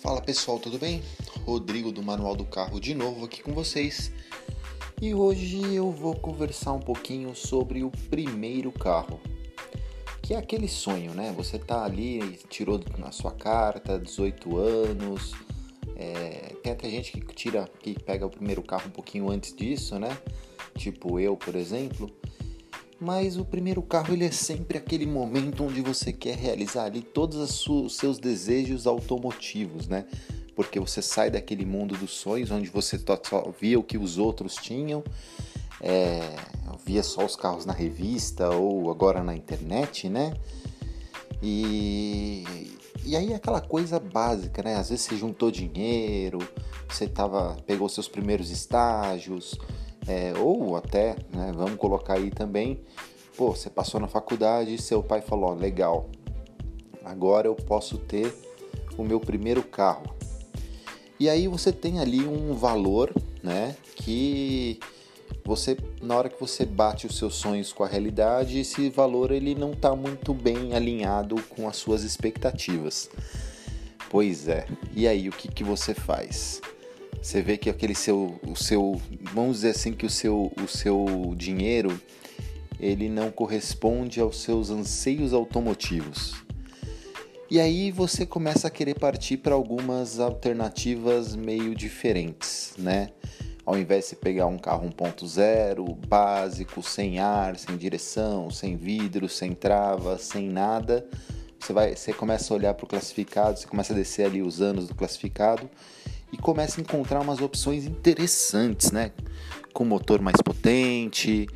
Fala pessoal, tudo bem? Rodrigo do Manual do Carro de novo aqui com vocês. E hoje eu vou conversar um pouquinho sobre o primeiro carro. Que é aquele sonho, né? Você tá ali, tirou na sua carta, 18 anos. É, tem até gente que tira, que pega o primeiro carro um pouquinho antes disso, né? Tipo eu, por exemplo. Mas o primeiro carro ele é sempre aquele momento onde você quer realizar ali todos os seus desejos automotivos, né? Porque você sai daquele mundo dos sonhos onde você só via o que os outros tinham, é, via só os carros na revista ou agora na internet, né? E, e aí aquela coisa básica, né? Às vezes você juntou dinheiro, você tava, pegou seus primeiros estágios, é, ou até, né, vamos colocar aí também, pô, você passou na faculdade e seu pai falou, legal, agora eu posso ter o meu primeiro carro. E aí você tem ali um valor, né, que você na hora que você bate os seus sonhos com a realidade, esse valor ele não está muito bem alinhado com as suas expectativas. Pois é. E aí o que, que você faz? Você vê que aquele seu, o seu, vamos dizer assim que o seu, o seu dinheiro ele não corresponde aos seus anseios automotivos. E aí você começa a querer partir para algumas alternativas meio diferentes, né? Ao invés de pegar um carro 1.0 básico, sem ar, sem direção, sem vidro, sem trava, sem nada, você vai, você começa a olhar para o classificado, você começa a descer ali os anos do classificado e começa a encontrar umas opções interessantes, né? Com motor mais potente,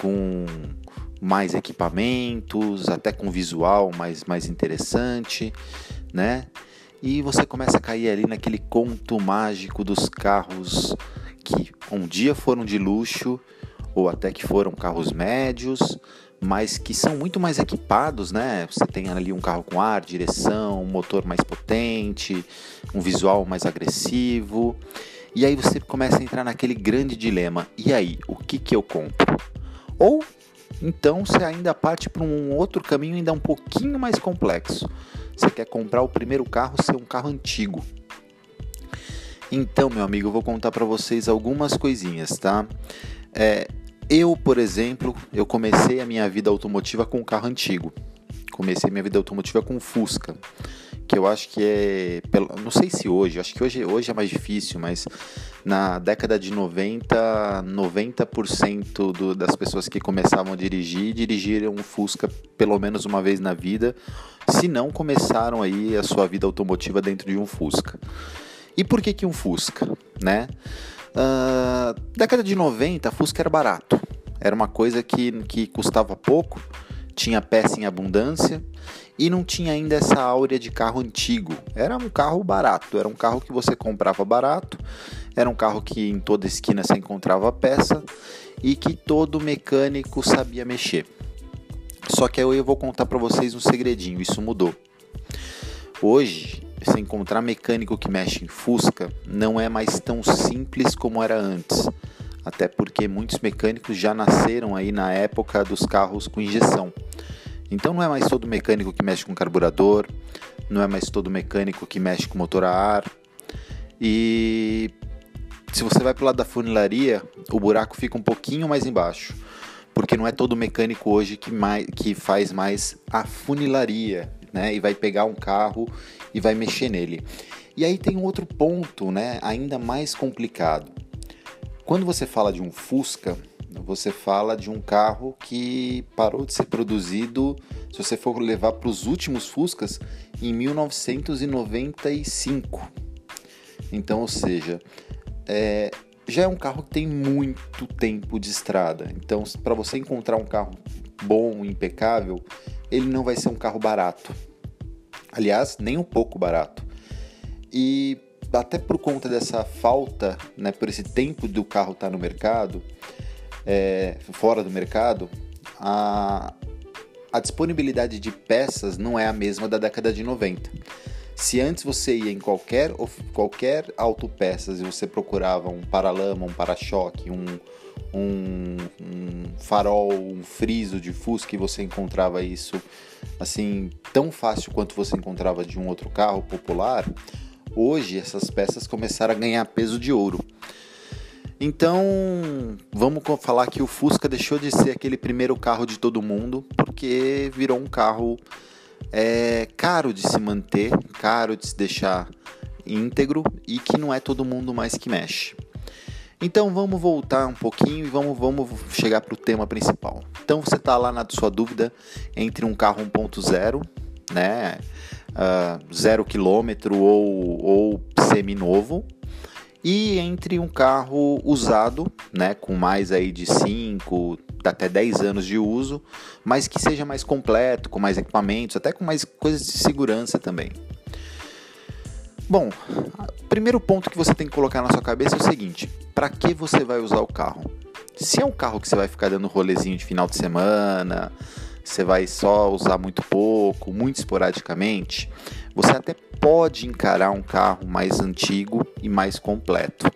com mais equipamentos, até com visual mais, mais interessante, né? E você começa a cair ali naquele conto mágico dos carros que um dia foram de luxo ou até que foram carros médios, mas que são muito mais equipados, né? Você tem ali um carro com ar, direção, um motor mais potente, um visual mais agressivo. E aí você começa a entrar naquele grande dilema. E aí, o que que eu compro? Ou então você ainda parte para um outro caminho ainda um pouquinho mais complexo. Você quer comprar o primeiro carro ser um carro antigo. Então, meu amigo, eu vou contar para vocês algumas coisinhas, tá? É, eu, por exemplo, eu comecei a minha vida automotiva com um carro antigo. Comecei minha vida automotiva com um Fusca, que eu acho que é, não sei se hoje, acho que hoje, hoje é mais difícil, mas na década de 90, 90% do, das pessoas que começavam a dirigir, dirigiram um Fusca pelo menos uma vez na vida, se não começaram aí a sua vida automotiva dentro de um Fusca. E por que que um Fusca, né? Uh, década de 90, Fusca era barato. Era uma coisa que, que custava pouco, tinha peça em abundância e não tinha ainda essa áurea de carro antigo. Era um carro barato, era um carro que você comprava barato, era um carro que em toda esquina você encontrava peça e que todo mecânico sabia mexer. Só que eu vou contar para vocês um segredinho, isso mudou. Hoje, se encontrar mecânico que mexe em Fusca não é mais tão simples como era antes. Até porque muitos mecânicos já nasceram aí na época dos carros com injeção. Então não é mais todo mecânico que mexe com carburador, não é mais todo mecânico que mexe com motor a ar. E se você vai para o lado da funilaria, o buraco fica um pouquinho mais embaixo, porque não é todo mecânico hoje que, mais, que faz mais a funilaria, né? E vai pegar um carro e vai mexer nele. E aí tem um outro ponto, né? Ainda mais complicado. Quando você fala de um Fusca, você fala de um carro que parou de ser produzido, se você for levar para os últimos Fuscas, em 1995. Então, ou seja, é, já é um carro que tem muito tempo de estrada. Então, para você encontrar um carro bom, impecável, ele não vai ser um carro barato. Aliás, nem um pouco barato. E até por conta dessa falta, né, por esse tempo do carro estar tá no mercado, é, fora do mercado, a, a disponibilidade de peças não é a mesma da década de 90. Se antes você ia em qualquer, qualquer autopeças e você procurava um paralama, um para-choque, um, um, um, farol, um friso de Fusca e você encontrava isso assim tão fácil quanto você encontrava de um outro carro popular, Hoje essas peças começaram a ganhar peso de ouro. Então, vamos falar que o Fusca deixou de ser aquele primeiro carro de todo mundo, porque virou um carro é, caro de se manter, caro de se deixar íntegro e que não é todo mundo mais que mexe. Então vamos voltar um pouquinho e vamos, vamos chegar para o tema principal. Então você está lá na sua dúvida entre um carro 1.0, né, uh, zero quilômetro ou, ou semi-novo, e entre um carro usado, né, com mais aí de 5 até 10 anos de uso, mas que seja mais completo, com mais equipamentos, até com mais coisas de segurança também. Bom, o primeiro ponto que você tem que colocar na sua cabeça é o seguinte: para que você vai usar o carro? Se é um carro que você vai ficar dando rolezinho de final de semana, você vai só usar muito pouco, muito esporadicamente, você até pode encarar um carro mais antigo e mais completo,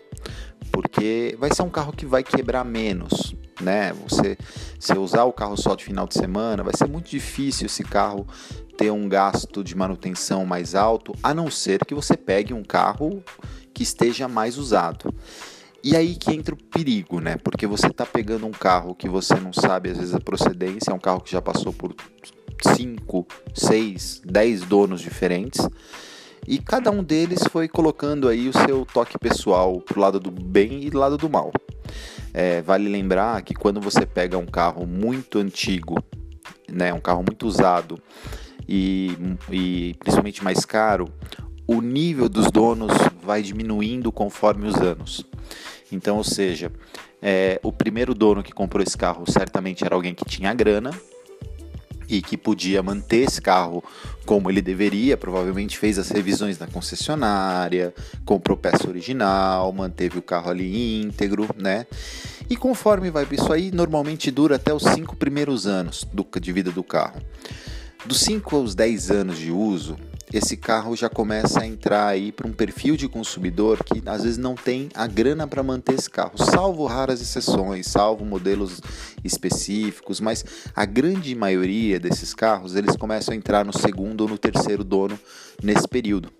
porque vai ser um carro que vai quebrar menos, né? Você se usar o carro só de final de semana, vai ser muito difícil esse carro ter um gasto de manutenção mais alto, a não ser que você pegue um carro que esteja mais usado. E aí que entra o perigo, né? Porque você está pegando um carro que você não sabe às vezes a procedência, é um carro que já passou por 5, 6, 10 donos diferentes. E cada um deles foi colocando aí o seu toque pessoal pro lado do bem e do lado do mal. É, vale lembrar que quando você pega um carro muito antigo, né, um carro muito usado, e, e principalmente mais caro, o nível dos donos vai diminuindo conforme os anos. Então, ou seja, é, o primeiro dono que comprou esse carro certamente era alguém que tinha grana e que podia manter esse carro como ele deveria, provavelmente fez as revisões na concessionária, comprou peça original, manteve o carro ali íntegro, né? E conforme vai isso aí, normalmente dura até os cinco primeiros anos do, de vida do carro. Dos 5 aos 10 anos de uso, esse carro já começa a entrar aí para um perfil de consumidor que às vezes não tem a grana para manter esse carro, salvo raras exceções, salvo modelos específicos, mas a grande maioria desses carros eles começam a entrar no segundo ou no terceiro dono nesse período.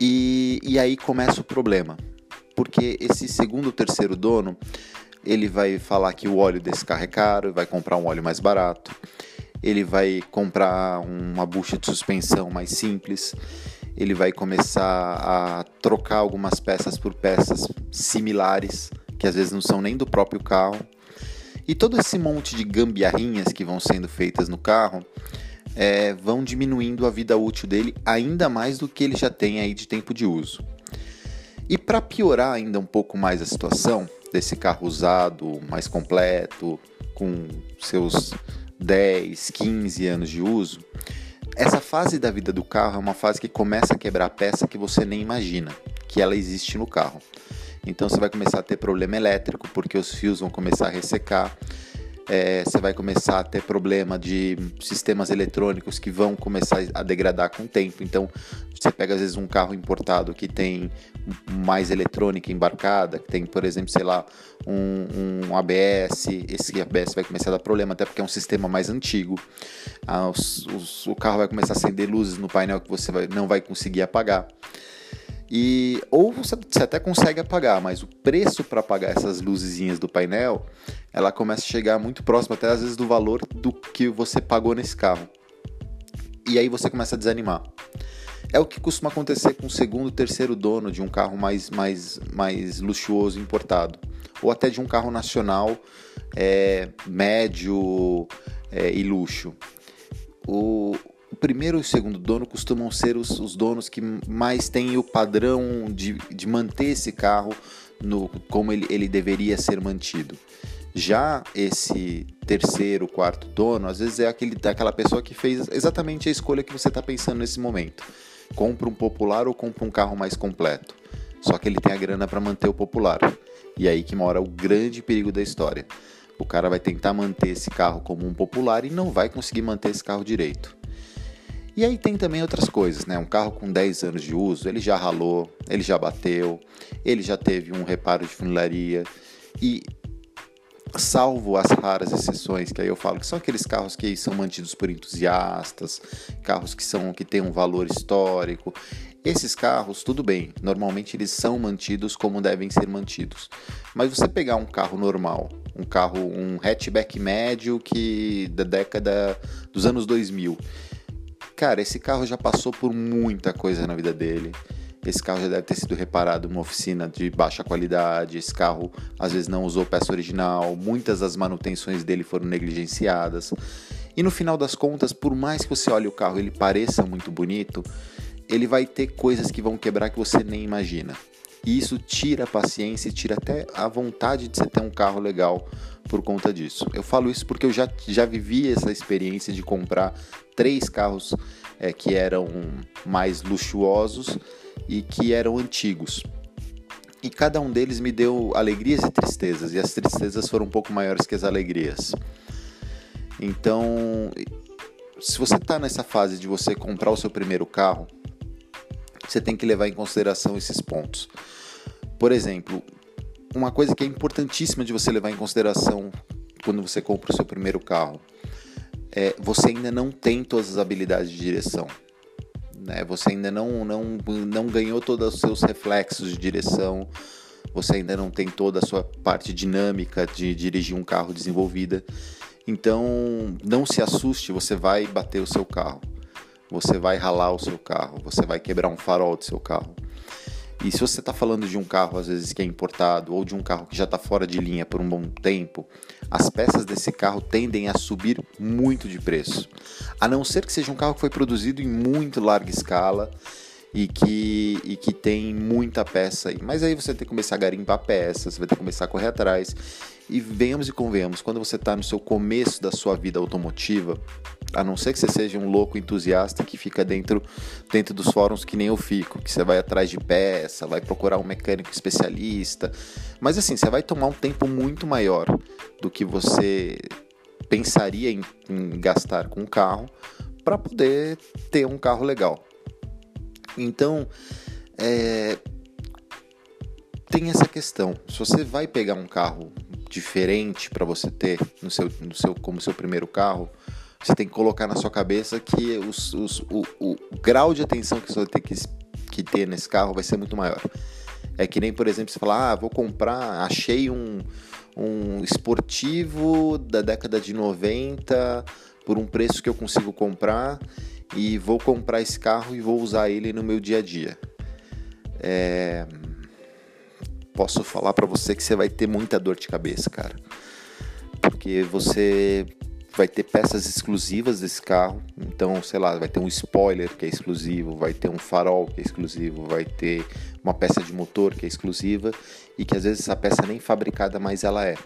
E, e aí começa o problema, porque esse segundo ou terceiro dono ele vai falar que o óleo desse carro é caro, vai comprar um óleo mais barato ele vai comprar uma bucha de suspensão mais simples, ele vai começar a trocar algumas peças por peças similares, que às vezes não são nem do próprio carro. E todo esse monte de gambiarrinhas que vão sendo feitas no carro é, vão diminuindo a vida útil dele ainda mais do que ele já tem aí de tempo de uso. E para piorar ainda um pouco mais a situação desse carro usado, mais completo, com seus 10, 15 anos de uso, essa fase da vida do carro é uma fase que começa a quebrar peça que você nem imagina que ela existe no carro. Então você vai começar a ter problema elétrico porque os fios vão começar a ressecar. É, você vai começar a ter problema de sistemas eletrônicos que vão começar a degradar com o tempo. Então, você pega às vezes um carro importado que tem mais eletrônica embarcada, que tem, por exemplo, sei lá, um, um ABS, esse ABS vai começar a dar problema, até porque é um sistema mais antigo. Ah, os, os, o carro vai começar a acender luzes no painel que você vai, não vai conseguir apagar. E ou você, você até consegue apagar, mas o preço para apagar essas luzezinhas do painel, ela começa a chegar muito próximo até às vezes do valor do que você pagou nesse carro. E aí você começa a desanimar. É o que costuma acontecer com o segundo, terceiro dono de um carro mais, mais, mais luxuoso importado, ou até de um carro nacional é, médio é, e luxo. O, o primeiro e o segundo dono costumam ser os, os donos que mais têm o padrão de, de manter esse carro no, como ele, ele deveria ser mantido. Já esse terceiro, quarto dono, às vezes é aquele, aquela pessoa que fez exatamente a escolha que você está pensando nesse momento. Compra um popular ou compra um carro mais completo. Só que ele tem a grana para manter o popular. E aí que mora o grande perigo da história. O cara vai tentar manter esse carro como um popular e não vai conseguir manter esse carro direito. E aí tem também outras coisas, né? Um carro com 10 anos de uso, ele já ralou, ele já bateu, ele já teve um reparo de funilaria e salvo as raras exceções, que aí eu falo que são aqueles carros que são mantidos por entusiastas, carros que são que têm um valor histórico. Esses carros, tudo bem, normalmente eles são mantidos como devem ser mantidos. Mas você pegar um carro normal, um carro, um hatchback médio que da década dos anos 2000, cara, esse carro já passou por muita coisa na vida dele esse carro já deve ter sido reparado em uma oficina de baixa qualidade. Esse carro às vezes não usou peça original. Muitas das manutenções dele foram negligenciadas. E no final das contas, por mais que você olhe o carro ele pareça muito bonito, ele vai ter coisas que vão quebrar que você nem imagina. E isso tira a paciência e tira até a vontade de você ter um carro legal por conta disso. Eu falo isso porque eu já, já vivi essa experiência de comprar três carros é, que eram mais luxuosos e que eram antigos. E cada um deles me deu alegrias e tristezas, e as tristezas foram um pouco maiores que as alegrias. Então, se você está nessa fase de você comprar o seu primeiro carro, você tem que levar em consideração esses pontos. Por exemplo, uma coisa que é importantíssima de você levar em consideração quando você compra o seu primeiro carro é você ainda não tem todas as habilidades de direção né? Você ainda não, não, não ganhou todos os seus reflexos de direção, você ainda não tem toda a sua parte dinâmica de dirigir um carro desenvolvida. Então, não se assuste, você vai bater o seu carro, você vai ralar o seu carro, você vai quebrar um farol do seu carro. E se você está falando de um carro, às vezes, que é importado, ou de um carro que já está fora de linha por um bom tempo, as peças desse carro tendem a subir muito de preço. A não ser que seja um carro que foi produzido em muito larga escala e que, e que tem muita peça aí. Mas aí você tem que começar a garimpar peças, você vai ter que começar a correr atrás. E venhamos e convenhamos, quando você está no seu começo da sua vida automotiva, a não ser que você seja um louco entusiasta que fica dentro, dentro dos fóruns que nem eu fico, que você vai atrás de peça, vai procurar um mecânico especialista. Mas assim, você vai tomar um tempo muito maior do que você pensaria em, em gastar com um carro para poder ter um carro legal. Então, é, tem essa questão. Se você vai pegar um carro diferente para você ter no seu, no seu, como seu primeiro carro, você tem que colocar na sua cabeça que os, os, o, o, o, grau de atenção que você vai ter que, que ter nesse carro vai ser muito maior. É que nem, por exemplo, você falar, ah, vou comprar, achei um, um esportivo da década de 90 por um preço que eu consigo comprar e vou comprar esse carro e vou usar ele no meu dia a dia. É posso falar para você que você vai ter muita dor de cabeça, cara. Porque você vai ter peças exclusivas desse carro. Então, sei lá, vai ter um spoiler que é exclusivo, vai ter um farol que é exclusivo, vai ter uma peça de motor que é exclusiva e que às vezes essa peça nem fabricada mais ela é.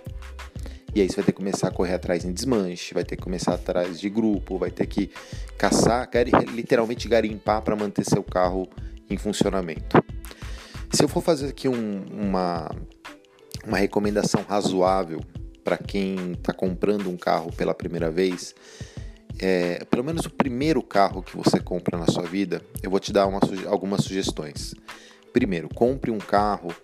E aí você vai ter que começar a correr atrás em desmanche, vai ter que começar atrás de grupo, vai ter que caçar, literalmente garimpar para manter seu carro em funcionamento. Se eu for fazer aqui um, uma, uma recomendação razoável para quem está comprando um carro pela primeira vez, é, pelo menos o primeiro carro que você compra na sua vida, eu vou te dar uma, algumas sugestões. Primeiro, compre um carro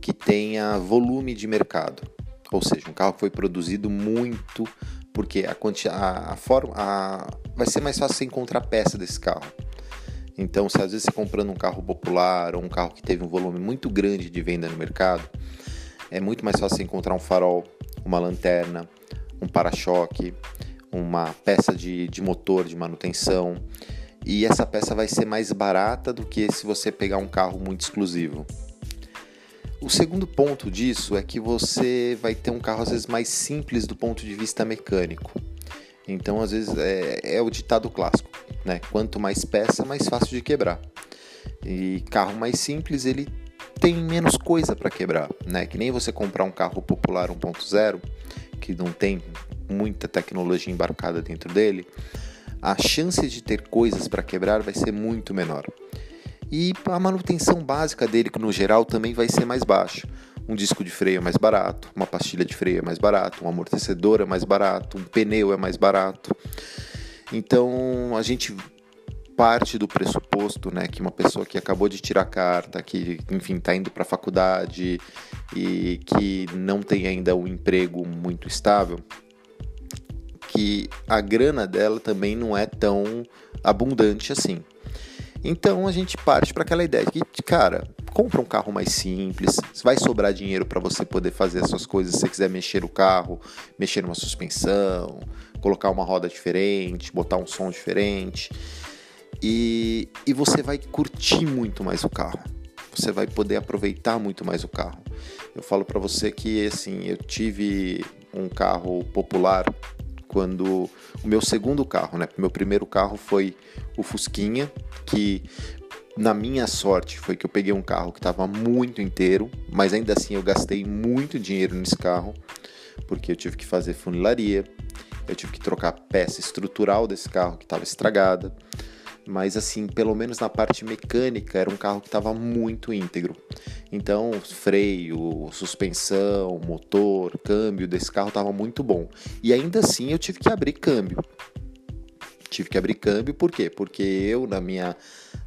que tenha volume de mercado, ou seja, um carro que foi produzido muito, porque a, a, a forma a, vai ser mais fácil você encontrar peça desse carro. Então, se às vezes você comprando um carro popular ou um carro que teve um volume muito grande de venda no mercado, é muito mais fácil encontrar um farol, uma lanterna, um para-choque, uma peça de, de motor de manutenção. E essa peça vai ser mais barata do que se você pegar um carro muito exclusivo. O segundo ponto disso é que você vai ter um carro às vezes mais simples do ponto de vista mecânico. Então, às vezes, é, é o ditado clássico, né? Quanto mais peça, mais fácil de quebrar. E carro mais simples, ele tem menos coisa para quebrar, né? Que nem você comprar um carro popular 1.0, que não tem muita tecnologia embarcada dentro dele, a chance de ter coisas para quebrar vai ser muito menor. E a manutenção básica dele, no geral, também vai ser mais baixa um disco de freio é mais barato, uma pastilha de freio é mais barato, um amortecedor é mais barato, um pneu é mais barato. Então a gente parte do pressuposto, né, que uma pessoa que acabou de tirar carta, que, enfim, está indo para a faculdade e que não tem ainda um emprego muito estável, que a grana dela também não é tão abundante assim. Então a gente parte para aquela ideia de que, cara, compra um carro mais simples, vai sobrar dinheiro para você poder fazer as suas coisas se você quiser mexer o carro, mexer uma suspensão, colocar uma roda diferente, botar um som diferente. E, e você vai curtir muito mais o carro. Você vai poder aproveitar muito mais o carro. Eu falo para você que assim, eu tive um carro popular quando o meu segundo carro, né? Meu primeiro carro foi o Fusquinha, que na minha sorte foi que eu peguei um carro que estava muito inteiro, mas ainda assim eu gastei muito dinheiro nesse carro, porque eu tive que fazer funilaria, eu tive que trocar a peça estrutural desse carro que estava estragada, mas assim, pelo menos na parte mecânica, era um carro que estava muito íntegro. Então, freio, suspensão, motor, câmbio desse carro estava muito bom. E ainda assim eu tive que abrir câmbio. Tive que abrir câmbio por quê? Porque eu na minha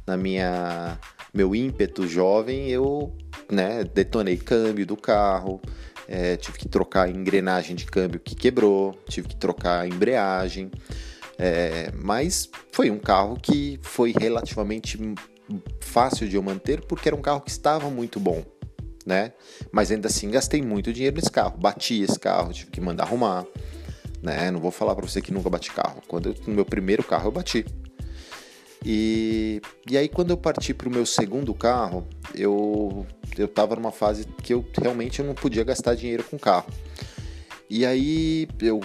na minha meu ímpeto jovem, eu, né, detonei câmbio do carro, é, tive que trocar a engrenagem de câmbio que quebrou, tive que trocar a embreagem. É, mas foi um carro que foi relativamente fácil de eu manter porque era um carro que estava muito bom, né? Mas ainda assim gastei muito dinheiro nesse carro, bati esse carro, tive que mandar arrumar, né? Não vou falar para você que nunca bati carro. Quando eu, no meu primeiro carro eu bati. E, e aí quando eu parti para o meu segundo carro, eu eu estava numa fase que eu realmente não podia gastar dinheiro com carro. E aí eu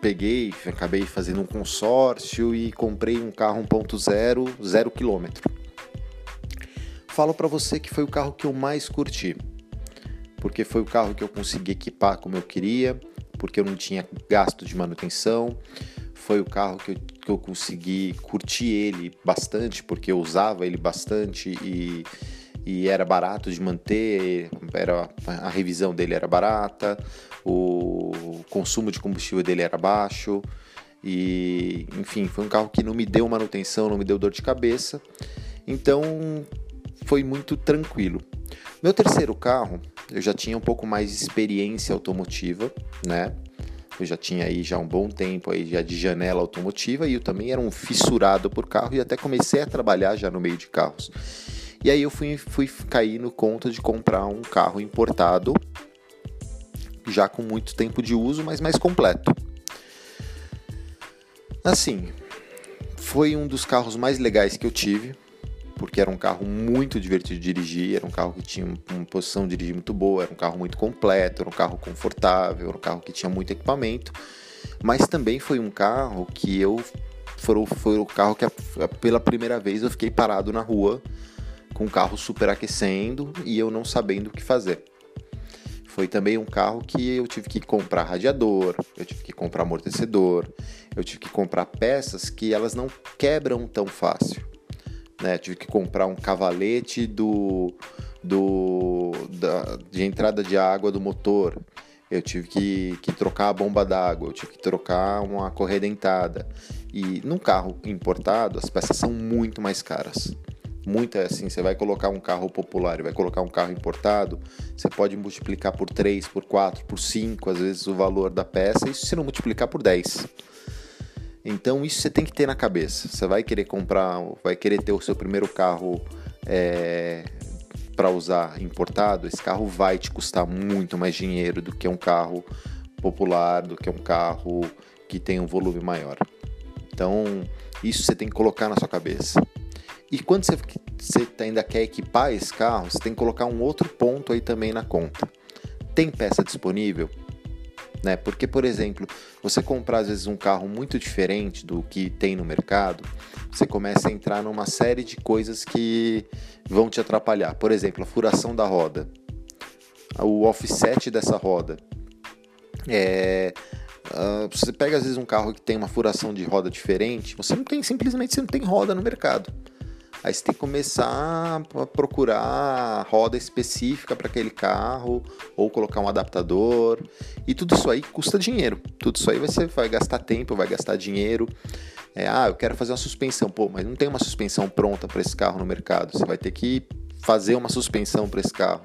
peguei, acabei fazendo um consórcio e comprei um carro 1.0, 0 km. Falo para você que foi o carro que eu mais curti, porque foi o carro que eu consegui equipar como eu queria, porque eu não tinha gasto de manutenção, foi o carro que eu, que eu consegui curtir ele bastante, porque eu usava ele bastante e e era barato de manter, era, a revisão dele era barata, o consumo de combustível dele era baixo e enfim, foi um carro que não me deu manutenção, não me deu dor de cabeça, então foi muito tranquilo. Meu terceiro carro, eu já tinha um pouco mais de experiência automotiva, né? Eu já tinha aí já um bom tempo aí já de janela automotiva e eu também era um fissurado por carro e até comecei a trabalhar já no meio de carros. E aí eu fui, fui cair no conto de comprar um carro importado, já com muito tempo de uso, mas mais completo. Assim, foi um dos carros mais legais que eu tive, porque era um carro muito divertido de dirigir, era um carro que tinha uma posição de dirigir muito boa, era um carro muito completo, era um carro confortável, era um carro que tinha muito equipamento, mas também foi um carro que eu foi, foi o carro que pela primeira vez eu fiquei parado na rua com o carro superaquecendo e eu não sabendo o que fazer. Foi também um carro que eu tive que comprar radiador, eu tive que comprar amortecedor, eu tive que comprar peças que elas não quebram tão fácil. Né? Tive que comprar um cavalete do, do da, de entrada de água do motor. Eu tive que, que trocar a bomba d'água, eu tive que trocar uma correia dentada. E num carro importado, as peças são muito mais caras muita assim, você vai colocar um carro popular e vai colocar um carro importado, você pode multiplicar por 3, por 4, por 5, às vezes o valor da peça, isso se não multiplicar por 10. Então isso você tem que ter na cabeça. Você vai querer comprar, vai querer ter o seu primeiro carro é, para usar importado, esse carro vai te custar muito mais dinheiro do que um carro popular, do que um carro que tem um volume maior. Então isso você tem que colocar na sua cabeça. E quando você, você ainda quer equipar esse carro, você tem que colocar um outro ponto aí também na conta. Tem peça disponível? Né? Porque, por exemplo, você comprar às vezes um carro muito diferente do que tem no mercado, você começa a entrar numa série de coisas que vão te atrapalhar. Por exemplo, a furação da roda, o offset dessa roda. É, uh, você pega às vezes um carro que tem uma furação de roda diferente, você não tem simplesmente você não tem roda no mercado. Aí você tem que começar a procurar roda específica para aquele carro ou colocar um adaptador. E tudo isso aí custa dinheiro. Tudo isso aí você vai gastar tempo, vai gastar dinheiro. É, ah, eu quero fazer uma suspensão, pô, mas não tem uma suspensão pronta para esse carro no mercado. Você vai ter que fazer uma suspensão para esse carro.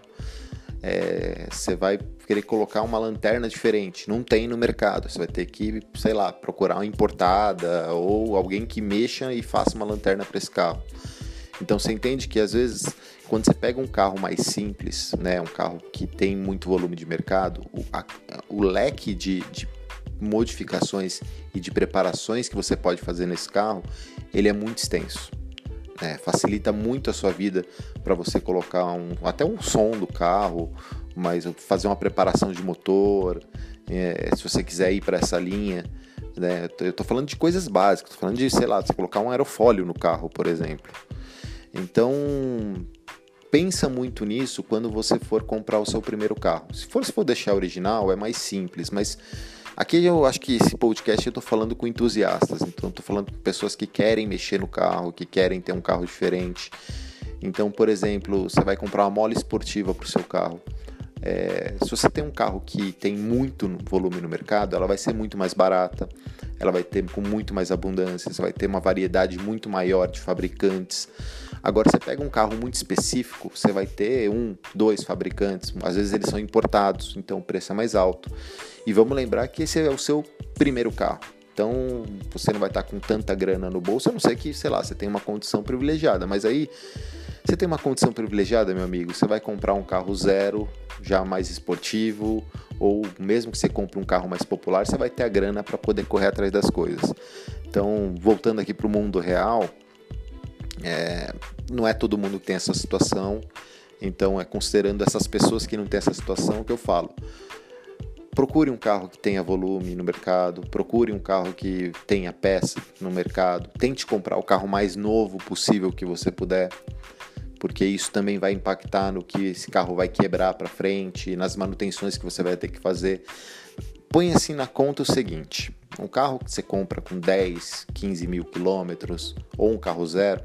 É, você vai querer colocar uma lanterna diferente, não tem no mercado. Você vai ter que, sei lá, procurar uma importada ou alguém que mexa e faça uma lanterna para esse carro. Então você entende que às vezes quando você pega um carro mais simples, né, um carro que tem muito volume de mercado, o, a, o leque de, de modificações e de preparações que você pode fazer nesse carro, ele é muito extenso. Né? Facilita muito a sua vida para você colocar um, até um som do carro, mas fazer uma preparação de motor, é, se você quiser ir para essa linha. Né? Eu estou falando de coisas básicas, estou falando de, sei lá, você colocar um aerofólio no carro, por exemplo. Então, pensa muito nisso quando você for comprar o seu primeiro carro. Se for, se for deixar original, é mais simples, mas Aqui eu acho que esse podcast eu estou falando com entusiastas, então estou falando com pessoas que querem mexer no carro, que querem ter um carro diferente. Então, por exemplo, você vai comprar uma mola esportiva para o seu carro. É, se você tem um carro que tem muito volume no mercado, ela vai ser muito mais barata, ela vai ter com muito mais abundância, você vai ter uma variedade muito maior de fabricantes. Agora, você pega um carro muito específico, você vai ter um, dois fabricantes, às vezes eles são importados, então o preço é mais alto. E vamos lembrar que esse é o seu primeiro carro. Então, você não vai estar com tanta grana no bolso, a não ser que, sei lá, você tem uma condição privilegiada. Mas aí, você tem uma condição privilegiada, meu amigo, você vai comprar um carro zero, já mais esportivo, ou mesmo que você compre um carro mais popular, você vai ter a grana para poder correr atrás das coisas. Então, voltando aqui para o mundo real, é, não é todo mundo que tem essa situação. Então, é considerando essas pessoas que não têm essa situação que eu falo procure um carro que tenha volume no mercado, procure um carro que tenha peça no mercado, tente comprar o carro mais novo possível que você puder, porque isso também vai impactar no que esse carro vai quebrar para frente, nas manutenções que você vai ter que fazer. Põe assim na conta o seguinte: um carro que você compra com 10, 15 mil quilômetros ou um carro zero,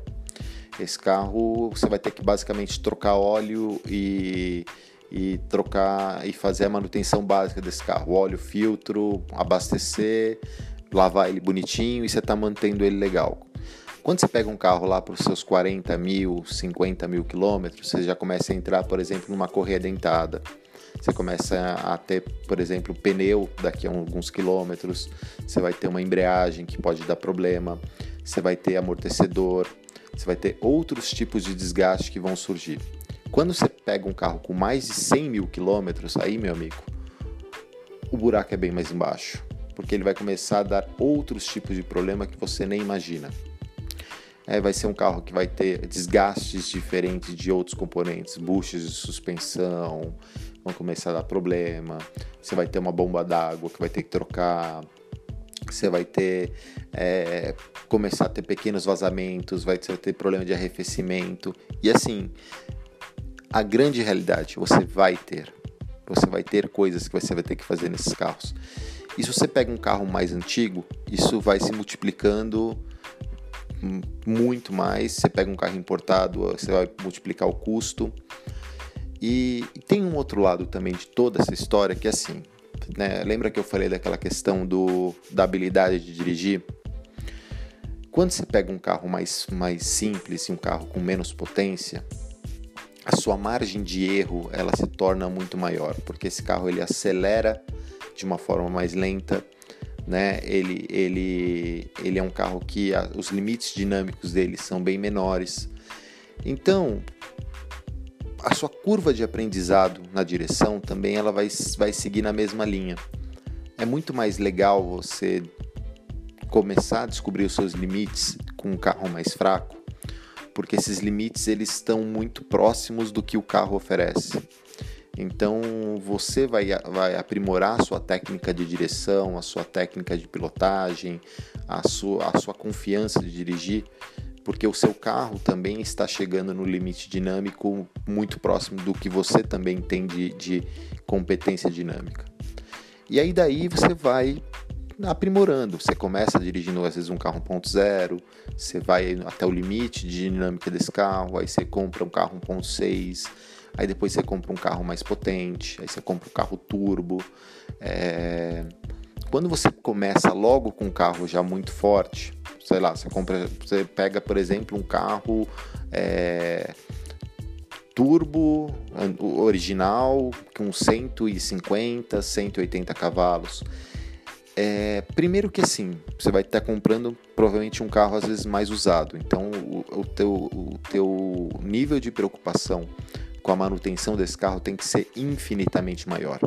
esse carro você vai ter que basicamente trocar óleo e e trocar e fazer a manutenção básica desse carro, óleo, filtro, abastecer, lavar ele bonitinho e você está mantendo ele legal. Quando você pega um carro lá para os seus 40 mil, 50 mil quilômetros, você já começa a entrar, por exemplo, numa correia dentada. Você começa a ter, por exemplo, pneu daqui a alguns quilômetros, você vai ter uma embreagem que pode dar problema, você vai ter amortecedor, você vai ter outros tipos de desgaste que vão surgir. Quando você pega um carro com mais de 100 mil quilômetros, aí, meu amigo, o buraco é bem mais embaixo, porque ele vai começar a dar outros tipos de problema que você nem imagina. É, vai ser um carro que vai ter desgastes diferentes de outros componentes, buchas de suspensão, vão começar a dar problema. Você vai ter uma bomba d'água que vai ter que trocar. Você vai ter é, começar a ter pequenos vazamentos, vai ter problema de arrefecimento e assim a grande realidade, você vai ter. Você vai ter coisas que você vai ter que fazer nesses carros. E se você pega um carro mais antigo, isso vai se multiplicando muito mais. Você pega um carro importado, você vai multiplicar o custo. E, tem um outro lado também de toda essa história que é assim, né? Lembra que eu falei daquela questão do, da habilidade de dirigir? Quando você pega um carro mais, mais simples e um carro com menos potência, a sua margem de erro ela se torna muito maior, porque esse carro ele acelera de uma forma mais lenta, né? Ele, ele, ele é um carro que a, os limites dinâmicos dele são bem menores. Então, a sua curva de aprendizado na direção também ela vai, vai seguir na mesma linha. É muito mais legal você começar a descobrir os seus limites com um carro mais fraco porque esses limites eles estão muito próximos do que o carro oferece. Então você vai, vai aprimorar a sua técnica de direção, a sua técnica de pilotagem, a sua, a sua confiança de dirigir, porque o seu carro também está chegando no limite dinâmico muito próximo do que você também tem de, de competência dinâmica. E aí daí você vai aprimorando. Você começa dirigindo às vezes um carro 1.0, você vai até o limite de dinâmica desse carro, aí você compra um carro 1.6, aí depois você compra um carro mais potente, aí você compra um carro turbo. É... Quando você começa logo com um carro já muito forte, sei lá, você compra, você pega, por exemplo, um carro é, turbo original com 150, 180 cavalos. É, primeiro que assim, você vai estar comprando provavelmente um carro às vezes mais usado, então o, o, teu, o teu nível de preocupação com a manutenção desse carro tem que ser infinitamente maior,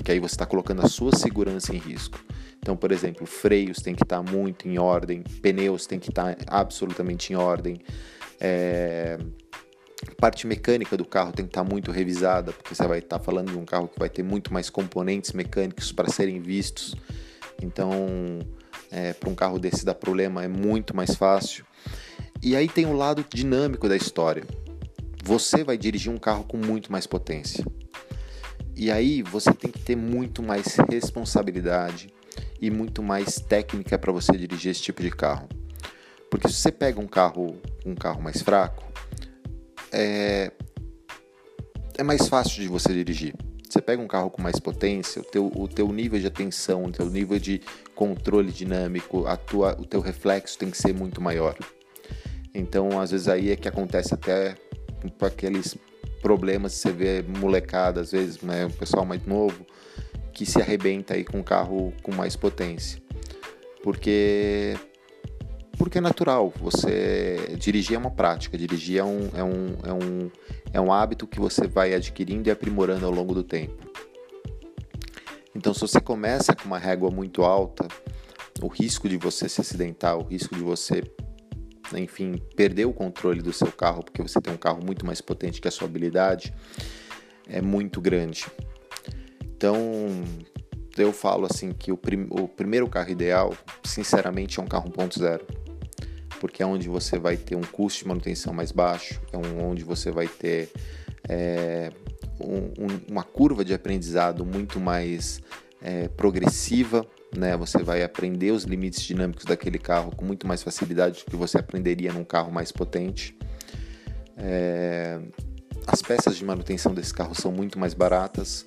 porque aí você está colocando a sua segurança em risco. Então, por exemplo, freios tem que estar muito em ordem, pneus tem que estar absolutamente em ordem, é, parte mecânica do carro tem que estar muito revisada, porque você vai estar falando de um carro que vai ter muito mais componentes mecânicos para serem vistos então, é, para um carro desse dar problema é muito mais fácil. E aí tem o lado dinâmico da história. Você vai dirigir um carro com muito mais potência. E aí você tem que ter muito mais responsabilidade e muito mais técnica para você dirigir esse tipo de carro. Porque se você pega um carro, um carro mais fraco, é, é mais fácil de você dirigir. Você pega um carro com mais potência, o teu, o teu nível de atenção, o teu nível de controle dinâmico, a tua, o teu reflexo tem que ser muito maior. Então, às vezes aí é que acontece até aqueles problemas, você vê molecada, às vezes, né, um pessoal mais novo, que se arrebenta aí com um carro com mais potência. Porque porque é natural. Você dirigir é uma prática, dirigir é um, é um, é um, é um hábito que você vai adquirindo e aprimorando ao longo do tempo. Então, se você começa com uma régua muito alta, o risco de você se acidentar, o risco de você, enfim, perder o controle do seu carro, porque você tem um carro muito mais potente que a sua habilidade, é muito grande. Então, eu falo assim que o, prim o primeiro carro ideal, sinceramente, é um carro 1.0 porque é onde você vai ter um custo de manutenção mais baixo, é onde você vai ter é, um, um, uma curva de aprendizado muito mais é, progressiva, né? Você vai aprender os limites dinâmicos daquele carro com muito mais facilidade do que você aprenderia num carro mais potente. É, as peças de manutenção desse carro são muito mais baratas.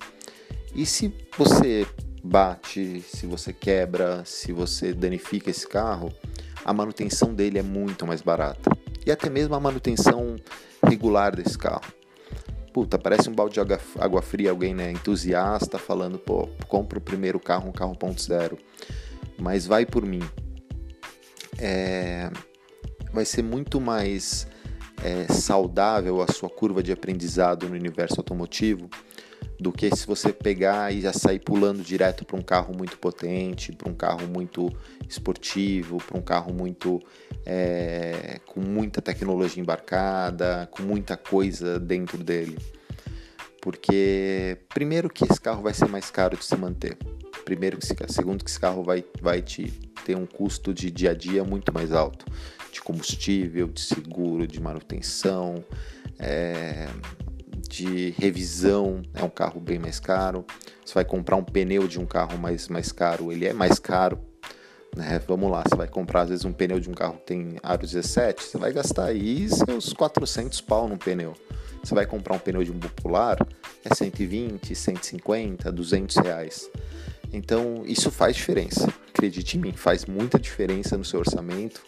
E se você bate, se você quebra, se você danifica esse carro, a manutenção dele é muito mais barata. E até mesmo a manutenção regular desse carro. Puta, parece um balde de água, fria, alguém né, entusiasta falando, pô, compra o primeiro carro, um carro ponto zero. Mas vai por mim. É, vai ser muito mais é, saudável a sua curva de aprendizado no universo automotivo do que se você pegar e já sair pulando direto para um carro muito potente, para um carro muito esportivo, para um carro muito é, com muita tecnologia embarcada, com muita coisa dentro dele. Porque primeiro que esse carro vai ser mais caro de se manter. Primeiro que segundo que esse carro vai, vai te ter um custo de dia a dia muito mais alto, de combustível, de seguro, de manutenção, é, de revisão é um carro bem mais caro. Você vai comprar um pneu de um carro mais, mais caro, ele é mais caro. Né? Vamos lá, você vai comprar às vezes um pneu de um carro que tem aro 17, você vai gastar aí seus 400 pau no pneu. Você vai comprar um pneu de um popular, é 120, 150, 200 reais. Então isso faz diferença, acredite em mim, faz muita diferença no seu orçamento,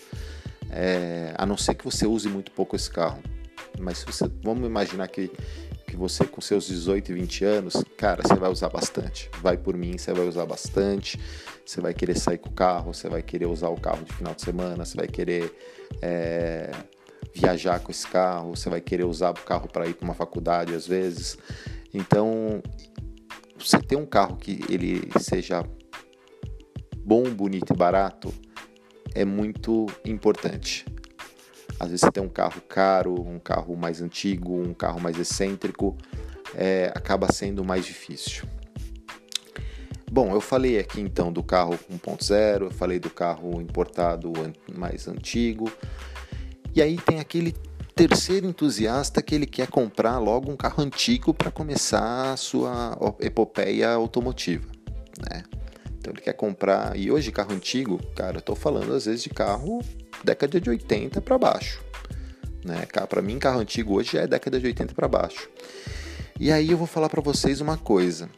é, a não ser que você use muito pouco esse carro. Mas você, vamos imaginar que que você com seus 18 e 20 anos, cara, você vai usar bastante. Vai por mim, você vai usar bastante. Você vai querer sair com o carro, você vai querer usar o carro de final de semana, você vai querer é, viajar com esse carro, você vai querer usar o carro para ir para uma faculdade às vezes. Então, você ter um carro que ele seja bom, bonito e barato é muito importante. Às vezes você tem um carro caro, um carro mais antigo, um carro mais excêntrico, é, acaba sendo mais difícil. Bom, eu falei aqui então do carro 1.0, eu falei do carro importado mais antigo, e aí tem aquele terceiro entusiasta que ele quer comprar logo um carro antigo para começar a sua epopeia automotiva, né? Então ele quer comprar, e hoje carro antigo, cara, eu tô falando às vezes de carro década de 80 para baixo. Né? Para mim, carro antigo hoje já é década de 80 para baixo. E aí eu vou falar para vocês uma coisa.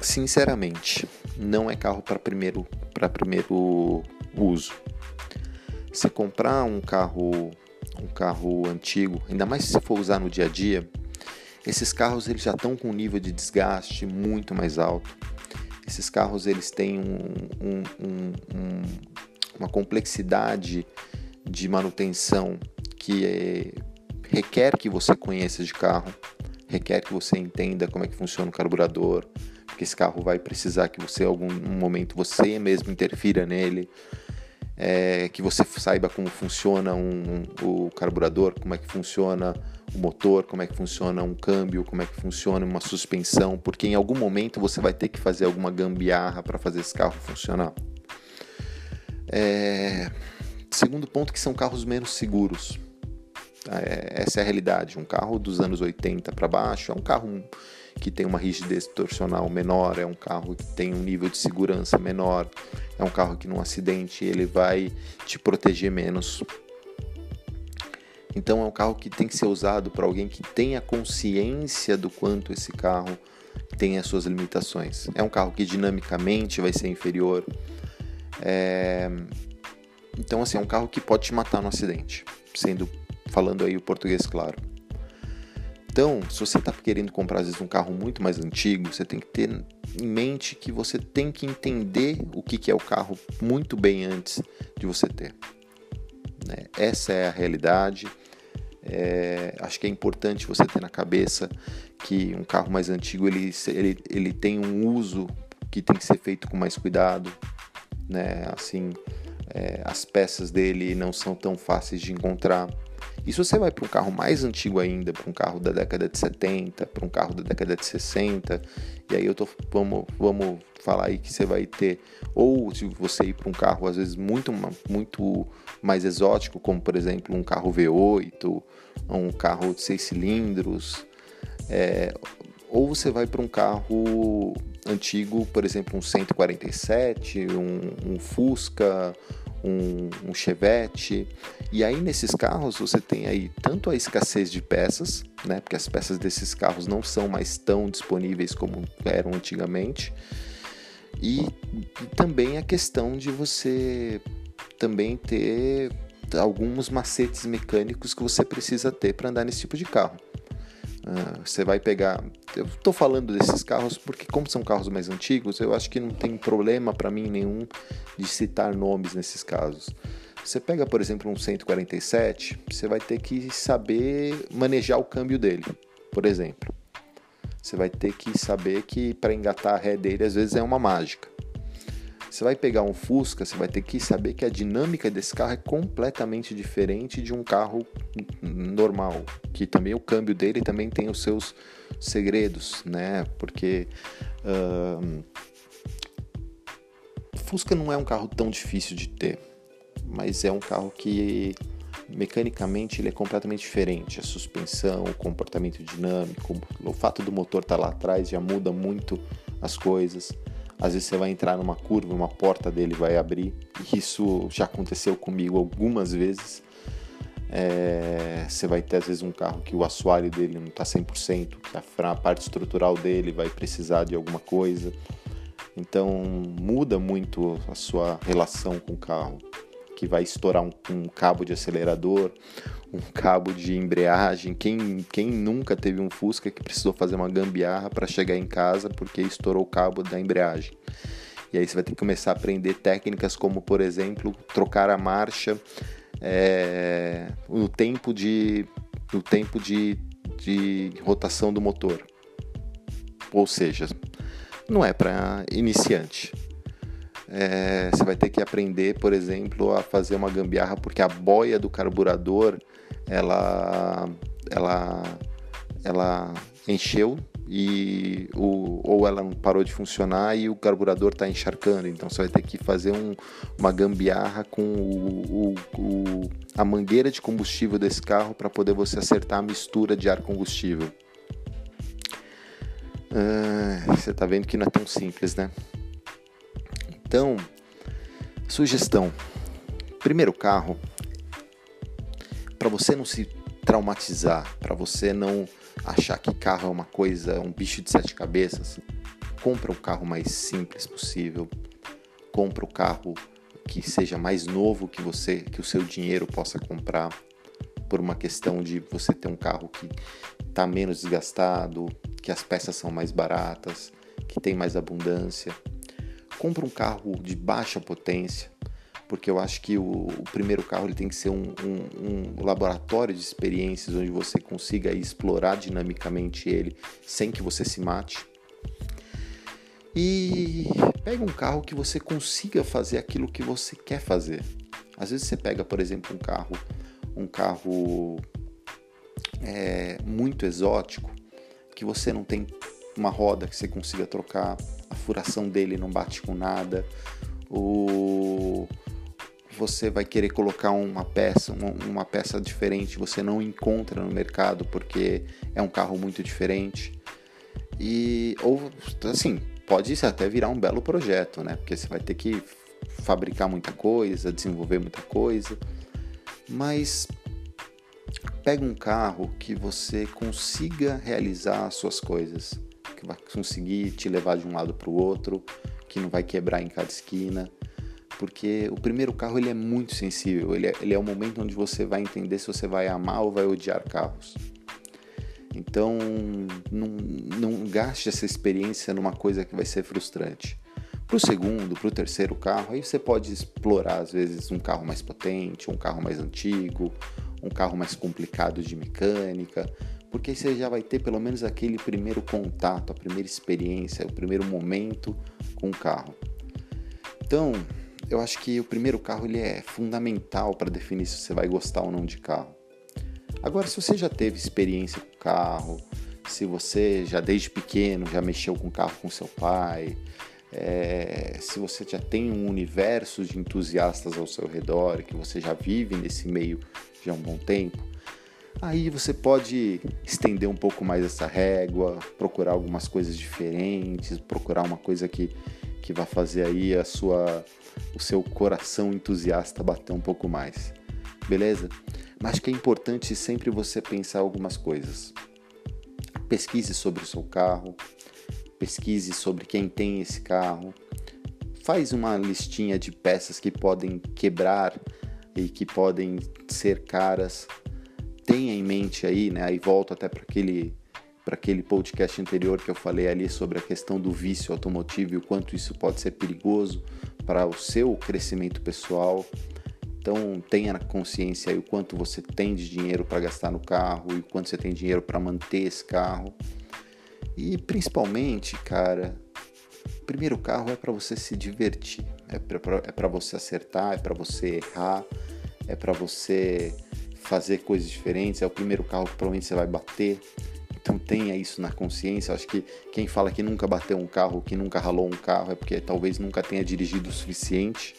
Sinceramente, não é carro para primeiro, primeiro uso. Você comprar um carro, um carro antigo, ainda mais se for usar no dia a dia, esses carros eles já estão com um nível de desgaste muito mais alto. Esses carros eles têm um, um, um, uma complexidade de manutenção que é, requer que você conheça de carro, requer que você entenda como é que funciona o carburador, porque esse carro vai precisar que você, em algum momento, você mesmo interfira nele, é, que você saiba como funciona um, um, o carburador, como é que funciona o motor, como é que funciona um câmbio, como é que funciona uma suspensão, porque em algum momento você vai ter que fazer alguma gambiarra para fazer esse carro funcionar. É... Segundo ponto que são carros menos seguros. É, essa é a realidade. Um carro dos anos 80 para baixo é um carro que tem uma rigidez torsional menor, é um carro que tem um nível de segurança menor, é um carro que num acidente ele vai te proteger menos. Então é um carro que tem que ser usado para alguém que tenha consciência do quanto esse carro tem as suas limitações. É um carro que dinamicamente vai ser inferior. É... Então assim, é um carro que pode te matar no acidente, sendo falando aí o português claro. Então, se você está querendo comprar às vezes um carro muito mais antigo, você tem que ter em mente que você tem que entender o que, que é o carro muito bem antes de você ter. Né? Essa é a realidade. É, acho que é importante você ter na cabeça que um carro mais antigo ele, ele, ele tem um uso que tem que ser feito com mais cuidado, né? Assim, é, as peças dele não são tão fáceis de encontrar. E se você vai para um carro mais antigo ainda, para um carro da década de 70, para um carro da década de 60, e aí eu tô vamos, vamos falar aí que você vai ter ou se você ir para um carro às vezes muito muito mais exótico, como por exemplo um carro V8, um carro de seis cilindros, é, ou você vai para um carro antigo, por exemplo, um 147, um, um Fusca, um, um Chevette. E aí nesses carros você tem aí tanto a escassez de peças, né, porque as peças desses carros não são mais tão disponíveis como eram antigamente, e, e também a questão de você também ter alguns macetes mecânicos que você precisa ter para andar nesse tipo de carro. Uh, você vai pegar. Eu estou falando desses carros porque, como são carros mais antigos, eu acho que não tem problema para mim nenhum de citar nomes nesses casos. Você pega, por exemplo, um 147, você vai ter que saber manejar o câmbio dele, por exemplo. Você vai ter que saber que para engatar a ré dele às vezes é uma mágica. Você vai pegar um Fusca, você vai ter que saber que a dinâmica desse carro é completamente diferente de um carro normal, que também o câmbio dele também tem os seus segredos, né? Porque uh, Fusca não é um carro tão difícil de ter, mas é um carro que mecanicamente ele é completamente diferente. A suspensão, o comportamento dinâmico, o fato do motor estar tá lá atrás já muda muito as coisas. Às vezes você vai entrar numa curva, uma porta dele vai abrir. Isso já aconteceu comigo algumas vezes. É, você vai ter às vezes um carro que o assoalho dele não está 100%, que a, a parte estrutural dele vai precisar de alguma coisa. Então muda muito a sua relação com o carro, que vai estourar um, um cabo de acelerador, um cabo de embreagem. Quem, quem nunca teve um Fusca que precisou fazer uma gambiarra para chegar em casa porque estourou o cabo da embreagem? E aí você vai ter que começar a aprender técnicas como, por exemplo, trocar a marcha é, no tempo de, no tempo de, de rotação do motor. Ou seja, não é para iniciante. É, você vai ter que aprender, por exemplo, a fazer uma gambiarra porque a boia do carburador ela, ela, ela encheu e o, ou ela parou de funcionar e o carburador está encharcando. Então você vai ter que fazer um, uma gambiarra com o, o, a mangueira de combustível desse carro para poder você acertar a mistura de ar combustível. Ah, você está vendo que não é tão simples, né? Então, sugestão: primeiro carro para você não se traumatizar, para você não achar que carro é uma coisa, um bicho de sete cabeças, compra o carro mais simples possível. Compra o carro que seja mais novo que você, que o seu dinheiro possa comprar, por uma questão de você ter um carro que está menos desgastado, que as peças são mais baratas, que tem mais abundância. Compra um carro de baixa potência, porque eu acho que o, o primeiro carro ele tem que ser um, um, um, laboratório de experiências onde você consiga explorar dinamicamente ele sem que você se mate. E pega um carro que você consiga fazer aquilo que você quer fazer. Às vezes você pega, por exemplo, um carro, um carro é, muito exótico, que você não tem uma roda que você consiga trocar, a furação dele não bate com nada, o você vai querer colocar uma peça, uma, uma, peça diferente, você não encontra no mercado porque é um carro muito diferente. E ou assim, pode até virar um belo projeto, né? Porque você vai ter que fabricar muita coisa, desenvolver muita coisa. Mas pega um carro que você consiga realizar as suas coisas, que vai conseguir te levar de um lado para o outro, que não vai quebrar em cada esquina porque o primeiro carro ele é muito sensível, ele é, ele é o momento onde você vai entender se você vai amar ou vai odiar carros. Então, não, não gaste essa experiência numa coisa que vai ser frustrante. Para o segundo, para o terceiro carro, aí você pode explorar, às vezes, um carro mais potente, um carro mais antigo, um carro mais complicado de mecânica, porque você já vai ter pelo menos aquele primeiro contato, a primeira experiência, o primeiro momento com o carro. Então, eu acho que o primeiro carro ele é fundamental para definir se você vai gostar ou não de carro. Agora, se você já teve experiência com carro, se você já desde pequeno já mexeu com carro com seu pai, é, se você já tem um universo de entusiastas ao seu redor, que você já vive nesse meio já há um bom tempo, aí você pode estender um pouco mais essa régua, procurar algumas coisas diferentes, procurar uma coisa que, que vai fazer aí a sua o seu coração entusiasta bater um pouco mais. Beleza? Mas que é importante sempre você pensar algumas coisas. Pesquise sobre o seu carro, pesquise sobre quem tem esse carro, faz uma listinha de peças que podem quebrar e que podem ser caras. Tenha em mente aí, né? Aí volto até para aquele para aquele podcast anterior que eu falei ali sobre a questão do vício automotivo e o quanto isso pode ser perigoso para o seu crescimento pessoal. Então tenha na consciência aí o quanto você tem de dinheiro para gastar no carro e o quanto você tem dinheiro para manter esse carro. E principalmente, cara, primeiro carro é para você se divertir, é para é você acertar, é para você errar, é para você fazer coisas diferentes. É o primeiro carro que provavelmente você vai bater. Então tenha isso na consciência. Acho que quem fala que nunca bateu um carro, que nunca ralou um carro, é porque talvez nunca tenha dirigido o suficiente.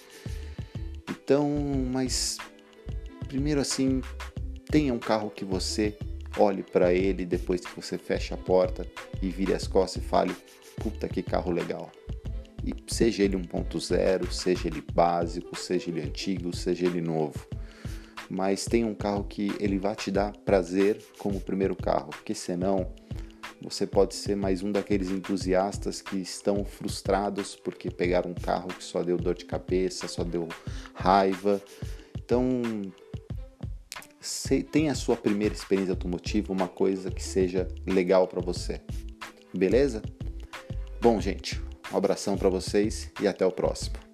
Então, mas primeiro assim, tenha um carro que você olhe para ele depois que você fecha a porta e vire as costas e fale: "Puta que carro legal". E seja ele 1.0, seja ele básico, seja ele antigo, seja ele novo mas tem um carro que ele vai te dar prazer como primeiro carro, porque senão você pode ser mais um daqueles entusiastas que estão frustrados porque pegaram um carro que só deu dor de cabeça, só deu raiva. Então, tenha a sua primeira experiência automotiva, uma coisa que seja legal para você. Beleza? Bom, gente, um abração para vocês e até o próximo.